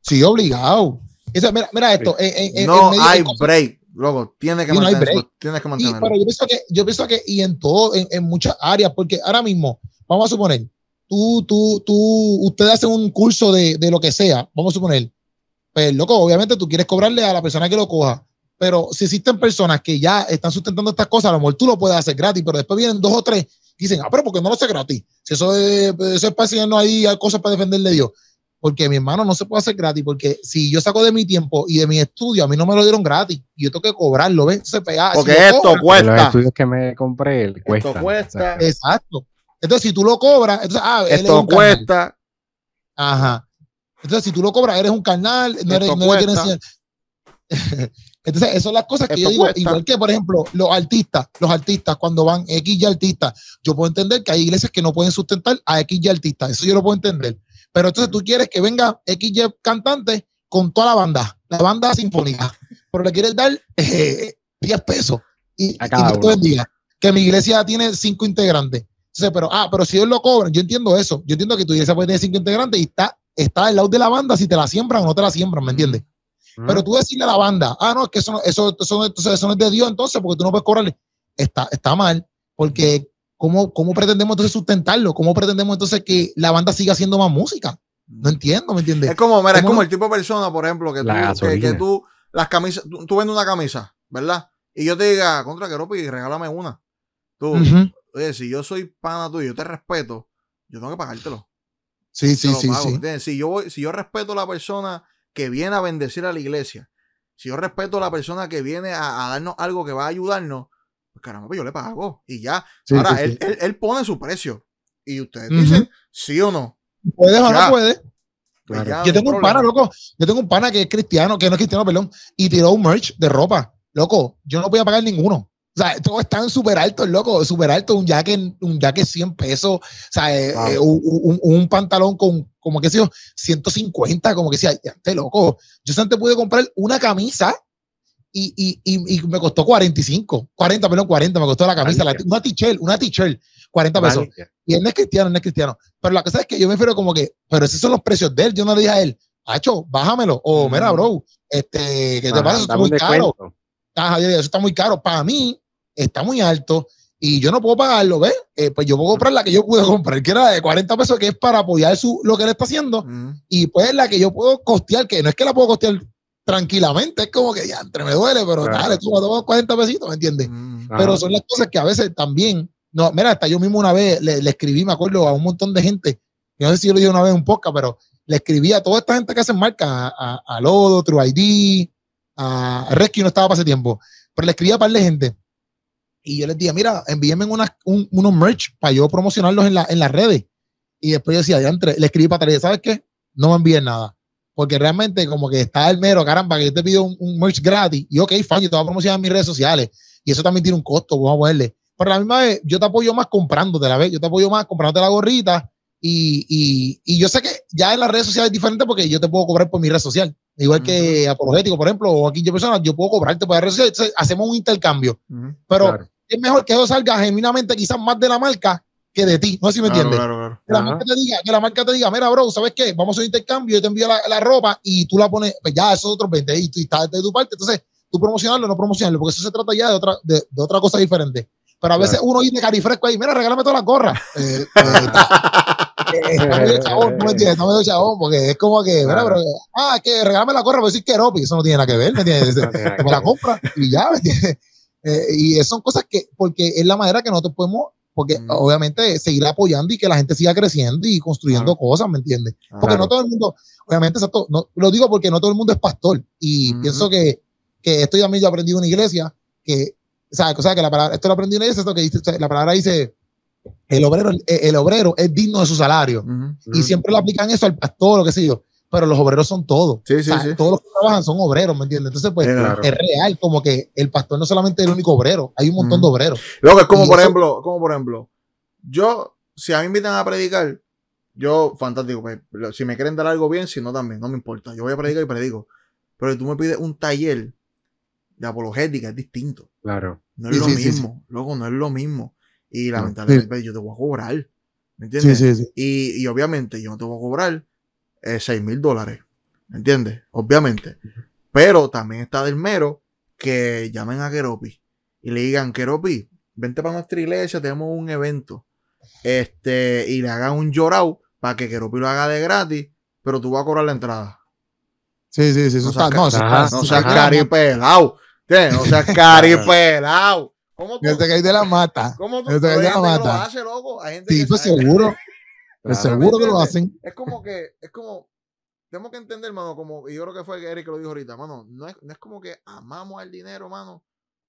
Sí, obligado. Mira, mira esto. en- en- en- no en hay break, luego, tiene que no mantener, break. tienes que y, mantenerlo. pero yo pienso que, yo pienso que, y en todo, en, en muchas áreas, porque ahora mismo, vamos a suponer, tú, tú, tú, ustedes hacen un curso de, de lo que sea, vamos a suponer, pues loco, obviamente tú quieres cobrarle a la persona que lo coja, pero si existen personas que ya están sustentando estas cosas, a lo mejor tú lo puedes hacer gratis, pero después vienen dos o tres y dicen, ah, pero ¿por qué no lo hace gratis? Si eso es, eso es para enseñarnos ahí hay cosas para defenderle a Dios. Porque mi hermano no se puede hacer gratis, porque si yo saco de mi tiempo y de mi estudio, a mí no me lo dieron gratis, y yo tengo que cobrarlo, ¿ves? Se pega, Porque si esto De los cuesta. estudios que me compré, cuesta. cuesta. Exacto. Entonces, si tú lo cobras, entonces, ah, él es Esto carnal. cuesta. Ajá. Entonces, si tú lo cobras, eres un carnal, no eres, Esto no le quieres cuesta. enseñar. Entonces, esas son las cosas que Esto yo digo, cuesta. igual que, por ejemplo, los artistas, los artistas cuando van X y artistas, yo puedo entender que hay iglesias que no pueden sustentar a X y artistas, eso yo lo puedo entender. Pero entonces tú quieres que venga X y cantante con toda la banda, la banda sinfónica. pero le quieres dar eh, 10 pesos. Y, A cada uno. bendiga. Que mi iglesia tiene cinco integrantes. Entonces, pero, ah, pero si ellos lo cobran, yo entiendo eso. Yo entiendo que tu iglesia puede tener cinco integrantes y está, está al lado de la banda si te la siembran o no te la siembran, ¿me entiendes? Pero tú decirle a la banda, ah, no, es que eso, no- eso, eso, entonces eso no es de Dios, entonces, porque tú no puedes cobrarle. Está, está mal, porque ¿cómo, ¿cómo pretendemos entonces sustentarlo? ¿Cómo pretendemos entonces que la banda siga haciendo más música? No entiendo, ¿me entiendes? Es como, mira, es ¿Cómo como el tipo de persona, por ejemplo, que La tú, que, que tú, las camisas, tú, tú vendes una camisa, ¿verdad? Y yo te diga, contra Keropi, regálame una. Tú, oye, si yo soy pana tuyo, yo te respeto, yo tengo que pagártelo. Sí, sí, sí, pago, sí. Si yo, voy- si yo respeto a la persona que viene a bendecir a la iglesia, si yo respeto a la persona que viene a, a darnos algo que va a ayudarnos, caramba, pues yo le pago. Y ya. Sí, Ahora, sí, él, sí. Él, él pone su precio. Y ustedes dicen sí o no. ¿Puedes o no puedes? Pues Claro. Yo tengo un problema. pana, loco. Yo tengo un pana que es cristiano, que no es cristiano, perdón, y tiró un merch de ropa. Loco, yo no voy a pagar ninguno. O sea, todos están súper altos, loco, súper alto. Un jacket, un jacket 100 pesos. O sea, eh, Wow. eh, un, un- pantalón con, como que sé yo, 150, como que decía, ya, este loco. Yo antes pude comprar una camisa y, y, y, y me costó 45, 40, perdón, 40, me costó la camisa, la- una t-shirt, una t-shirt, 40 pesos. Vale. Y él no es cristiano, él no es cristiano. Pero la cosa es que yo me refiero como que, pero esos son los precios de él. Yo no le dije a él, Hacho, bájamelo. O Mm. mira, bro, este, ¿qué te pasa? Eso está muy caro. Ajá, yo digo, eso está muy caro. Para mí, está muy alto y yo no puedo pagarlo, ¿ves? Eh, pues yo puedo comprar la que yo pude comprar, que era de 40 pesos, que es para apoyar su, lo que él está haciendo. Ujú. Y pues la que yo puedo costear, que no es que la puedo costear tranquilamente, es como que ya, entre me duele, pero Claro. dale, tú me tomas 40 pesitos, ¿me entiendes? Ajá. Pero son las cosas que a veces también, no, mira, hasta yo mismo una vez le, le escribí, me acuerdo, a un montón de gente, yo no sé si yo lo dije una vez en un podcast, pero le escribí a toda esta gente que hacen marca, a, a, Lodo, True ID, a Rescue no estaba para ese tiempo, pero le escribí a un par de gente y yo les dije, mira, envíenme un- unos merch para yo promocionarlos en, la, en las redes. Y después yo decía, "Diantre", le escribí para atrás, ¿sabes qué? No me envíen nada. Porque realmente como que está el mero, caramba, que yo te pido un, un merch gratis y ok, fan, yo te voy a promocionar en mis redes sociales y eso también tiene un costo, vamos a ponerle. Pero a la misma vez, yo te apoyo más comprándote la vez, yo te apoyo más comprándote la gorrita y, y, y yo sé que ya en las redes sociales es diferente porque yo te puedo cobrar por mi red social. Igual que Apologético, por ejemplo, o aquí yo persona, yo puedo cobrarte por la red social. Hacemos un intercambio. Pero Claro. es mejor que eso salga genuinamente quizás más de la marca que de ti. No sé si me Claro, entiendes. claro, claro. Que la, marca te diga, que la marca te diga, mira, bro, ¿sabes qué? Vamos a hacer un intercambio, yo te envío la, la ropa y tú la pones, pues ya, esos otros 20 y tú estás de tu parte. Entonces, tú promocionarlo o no promocionarlo, porque eso se trata ya de otra, de, de otra cosa diferente. Pero a veces uno viene carifresco ahí, mira, regálame todas las gorras. Eh, eh, eh, está medio chabón, ¿tú me entiendes? Está medio chabón, porque es como que, mira, pero, ah, es que regálame la gorra, pero decir que Ropi, eso no tiene nada que ver, ¿me entiendes? No me la compra y ya, ¿me entiendes? Eh, y son cosas que, porque es la manera que nosotros podemos, porque Mm. obviamente seguir apoyando y que la gente siga creciendo y construyendo cosas, ¿me entiendes? Porque Claro. no todo el mundo, obviamente, exacto, no, lo digo porque no todo el mundo es pastor y pienso que, que esto también yo aprendí en una iglesia, que, o sea, o sea, que la palabra, esto lo aprendí en una iglesia, esto que dice, o la palabra dice, el obrero, el, el obrero es digno de su salario. Y siempre le aplican eso al pastor, lo que sé yo. Pero los obreros son todos. Sí, sí, O sea, sí. Todos los que trabajan son obreros, ¿me entiendes? Entonces, pues, Sí, Claro. es real, como que el pastor no solamente es el único obrero, hay un montón Mm. de obreros. Luego es como Y por eso- ejemplo, como por ejemplo, yo, si a mí me invitan a predicar, yo, fantástico, pues, lo- si me quieren dar algo bien, si no también, no me importa. Yo voy a predicar y predico. Pero si tú me pides un taller de apologética, es distinto. Claro. No es Sí, lo sí, sí, mismo, luego no es lo mismo. Y lamentablemente pues, yo te voy a cobrar. ¿Me Sí, entiendes? sí, sí. Y, y obviamente yo no te voy a cobrar eh, 6 mil dólares. ¿Me entiendes? Obviamente. Pero también está del mero que llamen a Keropi y le digan, Keropi, vente para nuestra iglesia, tenemos un evento. Este, y le hagan un llorado para que Keropi lo haga de gratis, pero tú vas a cobrar la entrada. Sí, sí, sí. Eso No está, no, está- No seas caripelado. No seas caripelado. ¿Cómo tú, Que te caes de la mata. cómo tú, te- pero hay ya gente que lo mata. hace, loco. Hay gente Sí, que pues hay- seguro. Pues Claro. seguro que lo ¿Me hacen. es como que, es como, tenemos que entender, mano, como, y yo creo que fue Eric que lo dijo ahorita, mano, no es, no es como que amamos al dinero, mano,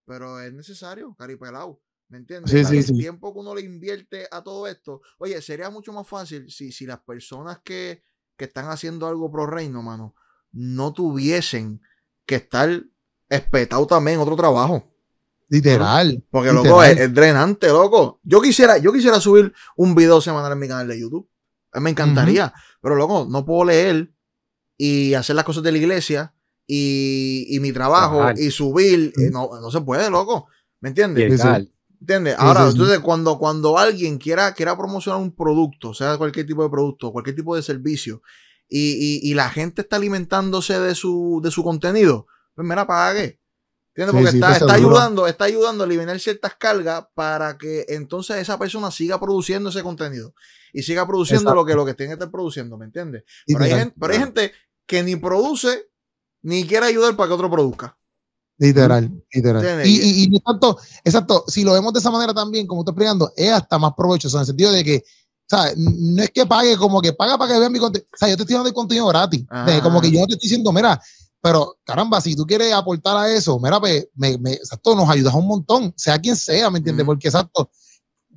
pero es necesario, caripelado, ¿me entiendes? Sí, El sí. tiempo que uno le invierte a todo esto, oye, sería mucho más fácil si, si las personas que, que están haciendo algo pro reino, mano, no tuviesen que estar espetado también en otro trabajo. Literal. Porque, Literal. loco, es, es drenante, loco. Yo quisiera, yo quisiera subir un video semanal en mi canal de YouTube. A mí Me encantaría. Pero, loco, no puedo leer y hacer las cosas de la iglesia y, y mi trabajo y subir, eh, no, no se puede, loco. ¿Me entiendes? Tal. ¿Entiendes? Sí, Ahora, sí, sí. entonces, cuando, cuando alguien quiera, quiera promocionar un producto, sea cualquier tipo de producto, cualquier tipo de servicio, y, y, y la gente está alimentándose de su, de su contenido, pues mira, pague. ¿Entiendes? Porque sí, está, está ayudando, está ayudando a eliminar ciertas cargas para que entonces esa persona siga produciendo ese contenido y siga produciendo Exacto. lo que, lo que tiene que estar produciendo, ¿me entiendes? Pero hay, Literal, gente, pero hay gente que ni produce ni quiere ayudar para que otro produzca. literal, literal. ¿Entiendes? Y, y, y exacto, si lo vemos de esa manera también, como estoy explicando, es hasta más provechoso en el sentido de que, ¿sabes? No es que pague como que paga para que vean mi contenido. O sea, yo te estoy dando el contenido gratis. Ajá. Como que yo no te estoy diciendo, mira, pero caramba, si tú quieres aportar a eso, mira, pues, me, me, exacto, nos ayudas un montón, sea quien sea, ¿me entiendes? Porque exacto,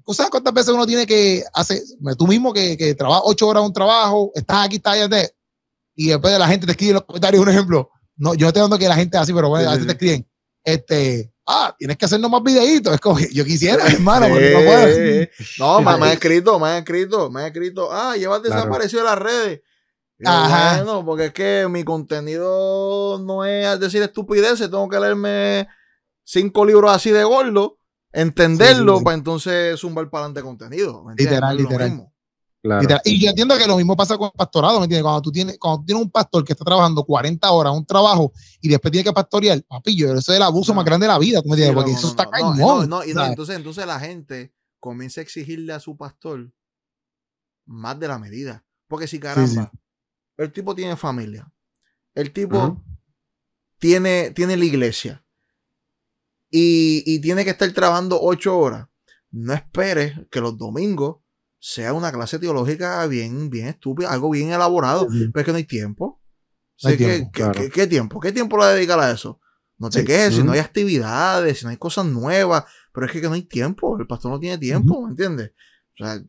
¿tú sabes cuántas veces uno tiene que hacer, tú mismo que, que trabajas ocho horas un trabajo, estás aquí, estás allá, y después de la gente te escribe en los comentarios, un ejemplo, no, yo no estoy dando que la gente así, pero bueno, Sí, a sí, veces te escriben, este, ah, tienes que hacernos más videitos, es como, yo quisiera, hermano, pero no puedo. No, me, Sí. me ha escrito, me ha escrito, me ha escrito. Ah, llevas Claro. desaparecido de las redes. Yo, Ajá. Bueno, porque es que mi contenido no es decir estupideces, tengo que leerme cinco libros así de gordo, entenderlo, Sí, sí, sí. para entonces zumbar para adelante contenido. ¿me entiendes? Literal, literal. Claro. Literal. Y yo entiendo que lo mismo pasa con el pastorado, ¿me entiendes? Cuando tú tienes, cuando tú tienes un pastor que está trabajando 40 horas un trabajo y después tiene que pastorear, papillo, eso es el abuso No. más grande de la vida, ¿tú me entiendes? Sí, Porque no, eso no, está no, cañón. no, no, y entonces, entonces la gente comienza a exigirle a su pastor más de la medida. Porque si caramba, el tipo tiene familia, el tipo tiene, tiene la iglesia y, y tiene que estar trabajando ocho horas, no esperes que los domingos sea una clase teológica bien, bien estúpida, algo bien elaborado, Sí, pero es que no hay tiempo. No hay Así que, tiempo, ¿qué, claro. qué- qué tiempo? ¿Qué tiempo le dedicar a eso? No te Sí. quejes si no hay actividades, si no hay cosas nuevas, pero es que, que no hay tiempo, el pastor no tiene tiempo, ¿me entiendes? O sea,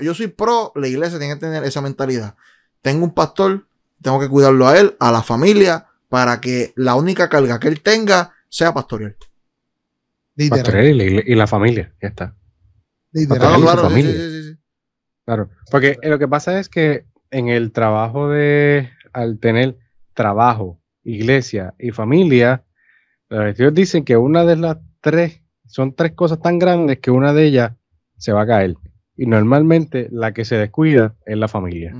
yo soy pro, la iglesia tiene que tener esa mentalidad. Tengo un pastor, tengo que cuidarlo a él, a la familia, para que la única carga que él tenga sea pastoreal. Literal. Pastorear y y la familia, ya está. literal. Claro, Claro, familia. sí, sí, sí. Claro, porque lo que pasa es que en el trabajo de, al tener trabajo, iglesia y familia, los ellos dicen que una de las tres, son tres cosas tan grandes que una de ellas se va a caer. Y normalmente la que se descuida es la familia.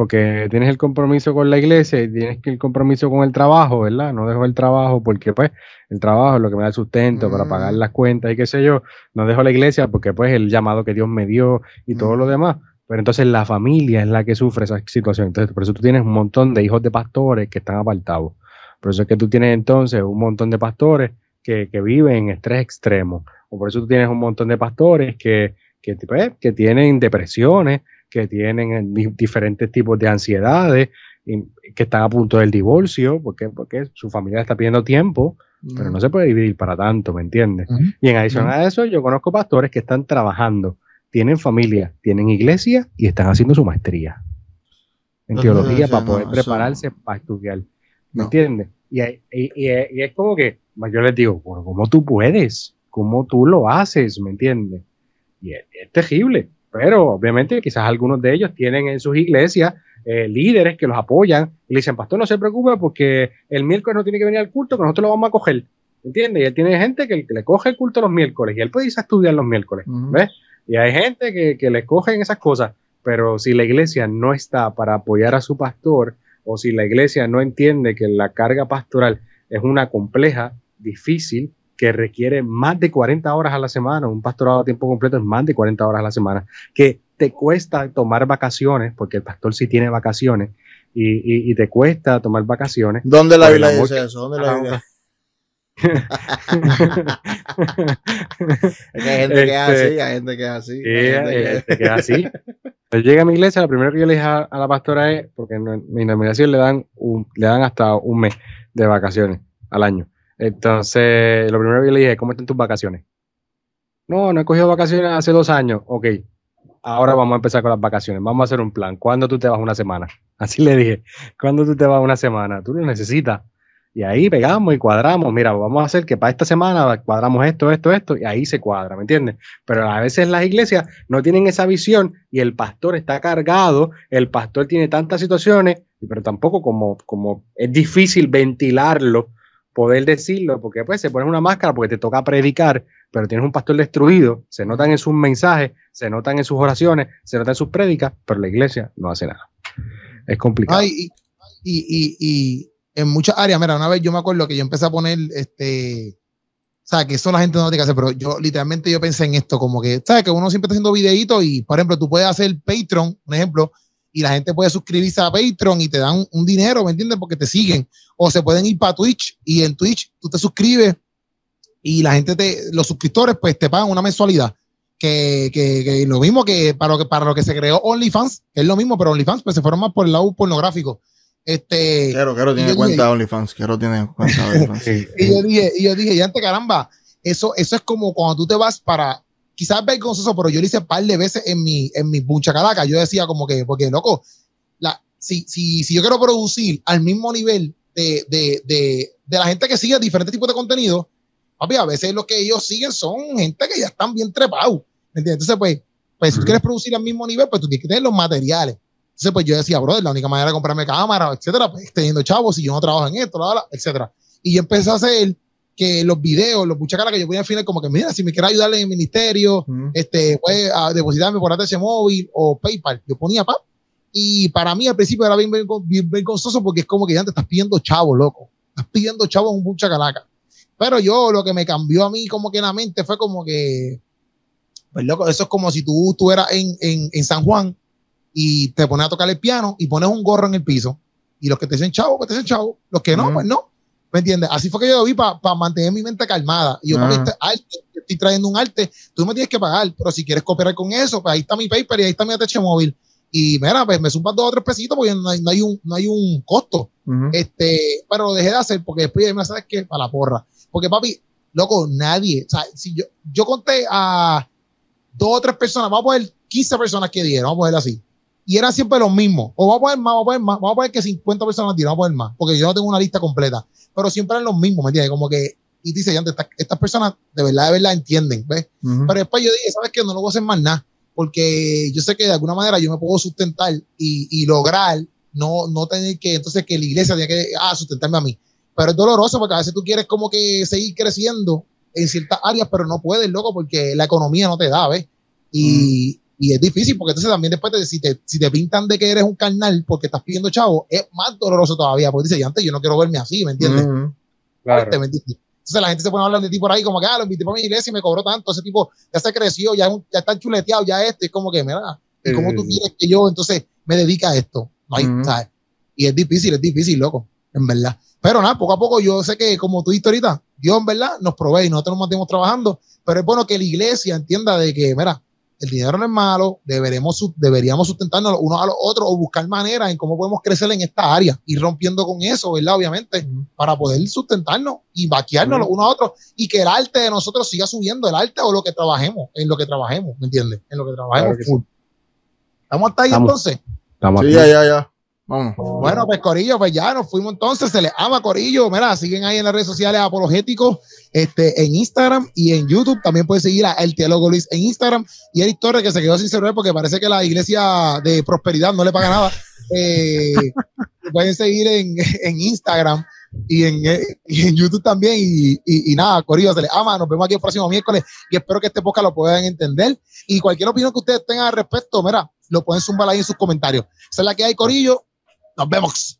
Porque tienes el compromiso con la iglesia y tienes que el compromiso con el trabajo, ¿verdad? No dejo el trabajo porque pues el trabajo es lo que me da el sustento para pagar las cuentas y qué sé yo. No dejo la iglesia porque pues el llamado que Dios me dio y todo lo demás. Pero entonces la familia es la que sufre esa situación. Entonces por eso tú tienes un montón de hijos de pastores que están apartados. Por eso es que tú tienes entonces un montón de pastores que, que viven en estrés extremo. O por eso tú tienes un montón de pastores que, que, pues, que tienen depresiones, que tienen di- diferentes tipos de ansiedades, y que están a punto del divorcio, porque, porque su familia está pidiendo tiempo, pero no se puede vivir para tanto, ¿me entiendes? Y en adición a eso, yo conozco pastores que están trabajando, tienen familia, tienen iglesia y están haciendo su maestría en No, teología para no, poder eso- prepararse para estudiar. ¿Me No. entiendes? Y, y- y- y es como que pues, yo les digo, bueno, ¿cómo tú puedes? ¿Cómo tú lo haces? ¿Me entiendes? Y es, es terrible. Pero obviamente quizás algunos de ellos tienen en sus iglesias eh, líderes que los apoyan y le dicen, pastor, no se preocupe porque el miércoles no tiene que venir al culto, que nosotros lo vamos a coger. ¿Entiendes? Y él tiene gente que, le coge el culto los miércoles y él puede irse a estudiar los miércoles. ¿Ves? Y hay gente que, que le cogen esas cosas, pero si la iglesia no está para apoyar a su pastor, o si la iglesia no entiende que la carga pastoral es una compleja, difícil, que requiere más de 40 horas a la semana, un pastorado a tiempo completo es más de 40 horas a la semana, que te cuesta tomar vacaciones, porque el pastor sí tiene vacaciones, y, y- y te cuesta tomar vacaciones. ¿Dónde la Biblia dice que- eso? ¿Dónde la Ah, Biblia? Es que hay gente que es Este, así, hay gente que es así. Sí, hay gente que- eh, te queda así. Yo llegué a mi iglesia, lo primero que yo le dije a, a la pastora es, porque en mi denominación le dan, un, le dan hasta un mes de vacaciones al año. Entonces, lo primero que le dije, ¿cómo están tus vacaciones? No, no he cogido vacaciones hace dos años. Ok, ahora vamos a empezar con las vacaciones. Vamos a hacer un plan. ¿Cuándo tú te vas una semana? Así le dije, ¿cuándo tú te vas una semana? Tú lo necesitas. Y ahí pegamos y cuadramos. Mira, vamos a hacer que para esta semana cuadramos esto, esto, esto, y ahí se cuadra, ¿me entiendes? Pero a veces las iglesias no tienen esa visión y el pastor está cargado, el pastor tiene tantas situaciones, pero tampoco como, como es difícil ventilarlo, poder decirlo, porque pues se pone una máscara porque te toca predicar, pero tienes un pastor destruido, se notan en sus mensajes, se notan en sus oraciones, se notan en sus prédicas, pero la iglesia no hace nada. Es complicado. Ay, y, y, y, en muchas áreas, mira, una vez yo me acuerdo que yo empecé a poner, este, o sea, que eso la gente no tiene que hacer, pero yo literalmente yo pensé en esto, como que, ¿sabes? Que uno siempre está haciendo videitos y, por ejemplo, tú puedes hacer Patreon, un ejemplo, y la gente puede suscribirse a Patreon y te dan un dinero, ¿me entiendes? Porque te siguen. O se pueden ir para Twitch y en Twitch tú te suscribes y la gente te, los suscriptores pues te pagan una mensualidad. Que, que, que lo mismo que para, lo que para lo que se creó OnlyFans, que es lo mismo, pero OnlyFans pues se fueron más por el lado pornográfico. Este, Quiero, quiero tiene cuenta de OnlyFans, quiero tiene cuenta OnlyFans. y yo dije, y yo dije, ya antes caramba, eso, eso es como cuando tú te vas para, quizás vergonzoso, pero yo lo hice un par de veces en mi, en mi calaca. Yo decía como que, porque loco, la, si, si, si yo quiero producir al mismo nivel de, de, de, de la gente que sigue diferentes tipos de contenido, papi, a veces lo que ellos siguen son gente que ya están bien trepados. Entonces, pues, pues si tú quieres producir al mismo nivel, pues tú tienes que tener los materiales. Entonces, pues yo decía, brother, la única manera de comprarme cámara, etcétera, pues teniendo chavos, si yo no trabajo en esto, etcétera. Y yo empecé a hacer que los videos, los muchachos que yo ponía al final, como que, mira, si me quiere ayudarle en el ministerio, este, puede a depositarme por ATH móvil o PayPal. Yo ponía pap. Y para mí al principio era bien, vergonzoso porque es como que ya te estás pidiendo chavo, loco. Estás pidiendo chavo en un mucha calaca. Pero yo lo que me cambió a mí como que en la mente fue como que, pues loco, eso es como si tú estuvieras en, en, en San Juan y te pones a tocar el piano y pones un gorro en el piso. Y los que te dicen chavo, pues te dicen chavo. Los que no, pues no. ¿Me entiendes? Así fue que yo lo vi para mantener mi mente calmada. Y yo, uh este arte, estoy trayendo un arte, tú me tienes que pagar, pero si quieres cooperar con eso, pues ahí está mi paper y ahí está mi ATH móvil. Y mira, pues me suban dos o tres pesitos porque no hay, no hay, un, no hay un costo. este, pero lo dejé de hacer porque después me sabes que para la porra. Porque papi, loco, nadie, o sea, si yo, yo conté a dos o tres personas, vamos a poner 15 personas que dieron, vamos a ponerlo así y eran siempre los mismos. O vamos a poner más, vamos a poner más, vamos a poner que 50 personas dieron, vamos a poner más, porque yo no tengo una lista completa, pero siempre eran los mismos, ¿me entiendes? Como que, y dice, ya, estas, estas personas de verdad, de verdad entienden, ¿ves? Pero después yo dije, ¿sabes qué? No lo voy a hacer más nada, porque yo sé que de alguna manera yo me puedo sustentar y, y lograr no, no tener que, entonces que la iglesia tenga que, ah, sustentarme a mí. Pero es doloroso porque a veces tú quieres como que seguir creciendo en ciertas áreas, pero no puedes, loco, porque la economía no te da, ¿ves? Y, y es difícil porque entonces también después de, si, te, si te pintan de que eres un carnal porque estás pidiendo chavo, es más doloroso todavía. Porque dice, y antes yo no quiero verme así, ¿me entiendes? claro. Entonces la gente se pone a hablar de ti por ahí como que, ah, lo invité para mi iglesia y me cobró tanto. Ese tipo ya se creció, ya, ya está chuleteado, ya este. Es como que, mira, ¿y cómo tú quieres que yo entonces me dedique a esto? No hay, ¿sabes? Y es difícil, es difícil, loco, en verdad. Pero nada, poco a poco yo sé que como tú dijiste ahorita, Dios en verdad nos provee y nosotros nos mantenemos trabajando, pero es bueno que la iglesia entienda de que, mira, el dinero no es malo, deberemos, deberíamos sustentarnos unos a los otros o buscar maneras en cómo podemos crecer en esta área, y rompiendo con eso, ¿verdad? Obviamente, para poder sustentarnos y vaquearnos los unos a otros y que el arte de nosotros siga subiendo, el arte o lo que trabajemos, en lo que trabajemos, ¿me entiendes? En lo que trabajemos full. ¿Estamos hasta ahí entonces? Estamos sí, ya, ya, ya. Bueno, pues Corillo, pues ya nos fuimos entonces, se les ama Corillo, mira, siguen ahí en las redes sociales apologéticos, este, en Instagram y en YouTube, también pueden seguir a El Teólogo Luis en Instagram y Eric Torres que se quedó sin celular porque parece que la iglesia de prosperidad no le paga nada, eh, pueden seguir en, en Instagram y en, y en, YouTube también. Y, y, y, nada, Corillo, se les ama. Nos vemos aquí el próximo miércoles y espero que este podcast lo puedan entender. Y cualquier opinión que ustedes tengan al respecto, mira, lo pueden zumbar ahí en sus comentarios. Esa es la que hay, Corillo. Nos vemos.